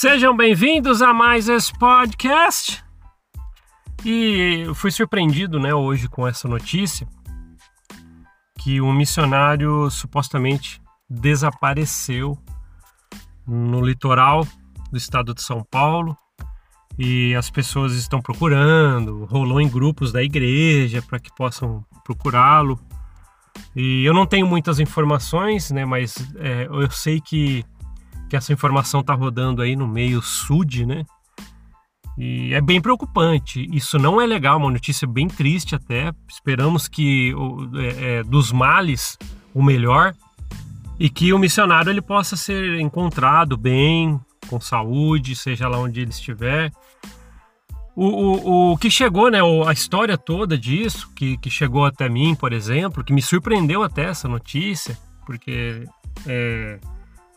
Sejam bem-vindos a mais esse podcast. E eu fui surpreendido, né, hoje com essa notícia que um missionário supostamente desapareceu no litoral do estado de São Paulo e as pessoas estão procurando, rolou em grupos da igreja para que possam procurá-lo. E eu não tenho muitas informações, né, mas é, eu sei que que essa informação está rodando aí no meio sud, né? E é bem preocupante. Isso não é legal, uma notícia bem triste até. Esperamos que é, é, dos males o melhor e que o missionário ele possa ser encontrado bem, com saúde, seja lá onde ele estiver. O, o, o que chegou, né, a história toda disso, que, que chegou até mim, por exemplo, que me surpreendeu até essa notícia, porque é,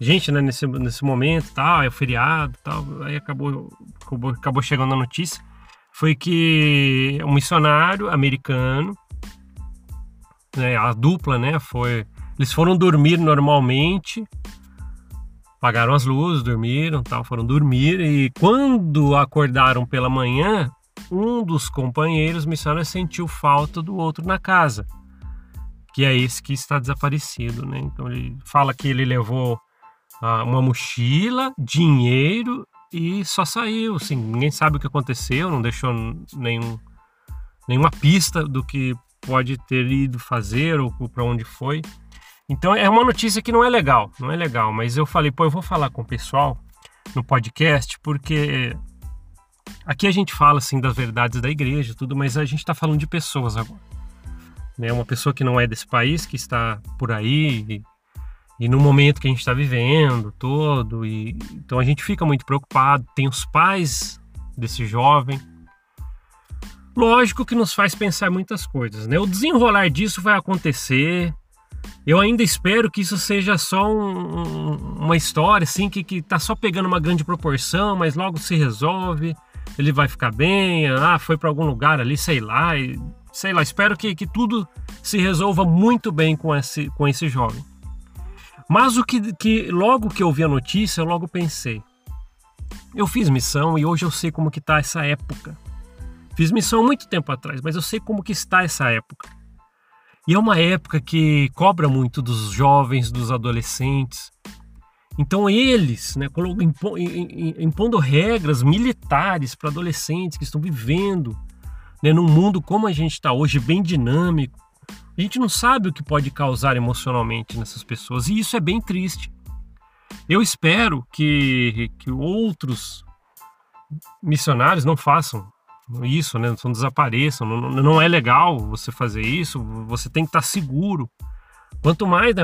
gente, né, nesse, nesse momento, tal, é o feriado, tal, aí acabou, acabou, acabou chegando a notícia, foi que um missionário americano, né, a dupla, né, foi, eles foram dormir normalmente, pagaram as luzes, dormiram, tal, foram dormir e quando acordaram pela manhã, um dos companheiros missionários sentiu falta do outro na casa, que é esse que está desaparecido, né? Então ele fala que ele levou uma mochila, dinheiro e só saiu. Assim, ninguém sabe o que aconteceu, não deixou nenhum, nenhuma pista do que pode ter ido fazer ou, ou para onde foi. Então é uma notícia que não é legal, não é legal, mas eu falei, pô, eu vou falar com o pessoal no podcast porque aqui a gente fala assim das verdades da igreja, tudo, mas a gente está falando de pessoas agora. Né? Uma pessoa que não é desse país, que está por aí e no momento que a gente está vivendo todo e então a gente fica muito preocupado tem os pais desse jovem. Lógico que nos faz pensar muitas coisas né? O desenrolar disso vai acontecer. Eu ainda espero que isso seja só um, uma história assim que que tá só pegando uma grande proporção mas logo se resolve. Ele vai ficar bem ah foi para algum lugar ali sei lá e, sei lá espero que, que tudo se resolva muito bem com esse com esse jovem mas o que, que logo que eu vi a notícia, eu logo pensei. Eu fiz missão e hoje eu sei como que está essa época. Fiz missão muito tempo atrás, mas eu sei como que está essa época. E é uma época que cobra muito dos jovens, dos adolescentes. Então eles, né, impondo regras militares para adolescentes que estão vivendo né, num mundo como a gente está hoje, bem dinâmico, a gente não sabe o que pode causar emocionalmente nessas pessoas e isso é bem triste. Eu espero que, que outros missionários não façam isso, né? Não desapareçam. Não, não é legal você fazer isso. Você tem que estar seguro. Quanto mais né,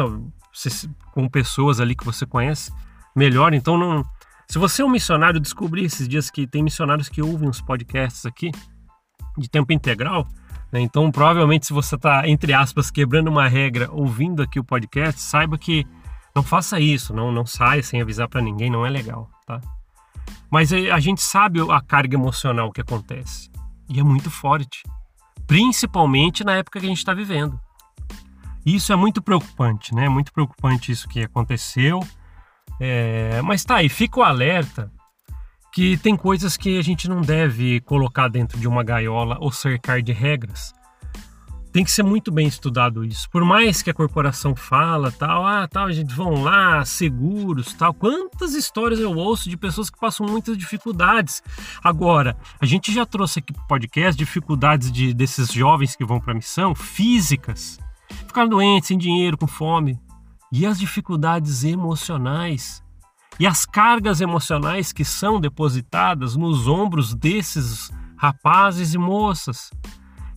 você, com pessoas ali que você conhece, melhor. Então, não, se você é um missionário, descobri esses dias que tem missionários que ouvem os podcasts aqui de tempo integral. Né? Então, provavelmente, se você está, entre aspas, quebrando uma regra ouvindo aqui o podcast, saiba que não faça isso, não, não saia sem avisar para ninguém, não é legal, tá? Mas eh, a gente sabe a carga emocional que acontece e é muito forte, principalmente na época que a gente está vivendo. Isso é muito preocupante, né? Muito preocupante isso que aconteceu. É... Mas tá aí, fica o alerta que tem coisas que a gente não deve colocar dentro de uma gaiola ou cercar de regras. Tem que ser muito bem estudado isso. Por mais que a corporação fala, tal, ah, tal, a gente vão lá, seguros, tal. Quantas histórias eu ouço de pessoas que passam muitas dificuldades. Agora, a gente já trouxe aqui pro podcast dificuldades de, desses jovens que vão para a missão, físicas. Ficaram doentes, sem dinheiro, com fome. E as dificuldades emocionais e as cargas emocionais que são depositadas nos ombros desses rapazes e moças.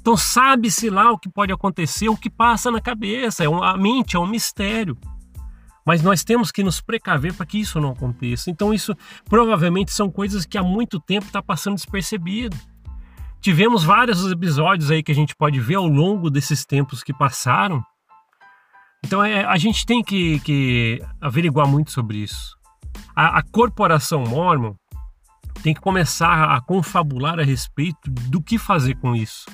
Então sabe-se lá o que pode acontecer, o que passa na cabeça, é a mente é um mistério. Mas nós temos que nos precaver para que isso não aconteça. Então isso provavelmente são coisas que há muito tempo está passando despercebido. Tivemos vários episódios aí que a gente pode ver ao longo desses tempos que passaram. Então é, a gente tem que, que averiguar muito sobre isso a, a corporação Mormon tem que começar a confabular a respeito do que fazer com isso.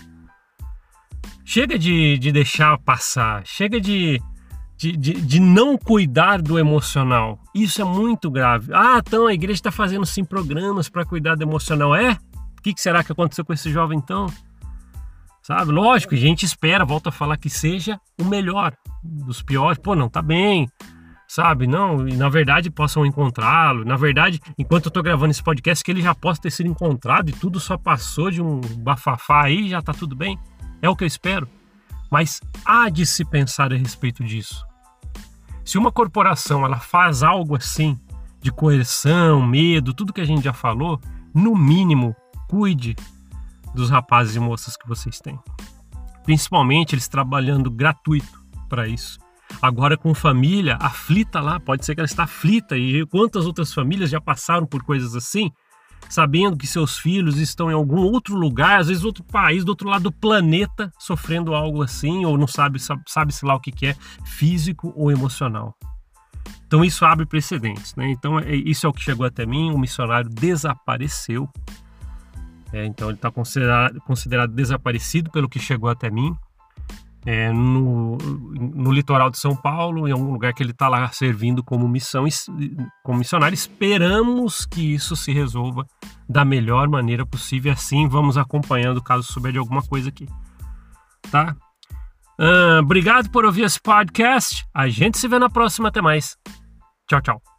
Chega de, de deixar passar, chega de, de, de, de, não cuidar do emocional. Isso é muito grave. Ah, então a igreja está fazendo sim programas para cuidar do emocional. É? O que, que será que aconteceu com esse jovem então? Sabe? Lógico, a gente espera, volta a falar que seja o melhor dos piores. Pô, não tá bem, sabe? Não, e na verdade possam encontrá-lo. Na verdade, enquanto eu tô gravando esse podcast, que ele já possa ter sido encontrado e tudo só passou de um bafafá aí, já tá tudo bem. É o que eu espero. Mas há de se pensar a respeito disso. Se uma corporação ela faz algo assim, de coerção, medo, tudo que a gente já falou, no mínimo, cuide dos rapazes e moças que vocês têm. Principalmente eles trabalhando gratuito para isso. Agora com família aflita lá, pode ser que ela está aflita e quantas outras famílias já passaram por coisas assim, sabendo que seus filhos estão em algum outro lugar, às vezes outro país, do outro lado do planeta, sofrendo algo assim, ou não sabe, sabe, sabe-se lá o que, que é, físico ou emocional. Então isso abre precedentes, né? Então é, isso é o que chegou até mim, o missionário desapareceu. É, então ele está considerado, considerado desaparecido pelo que chegou até mim é, no, no litoral de São Paulo, em algum lugar que ele está lá servindo como missão, como missionário. Esperamos que isso se resolva da melhor maneira possível. Assim, vamos acompanhando caso souber de alguma coisa aqui, tá? Obrigado por ouvir esse podcast. A gente se vê na próxima. Até mais. Tchau, tchau.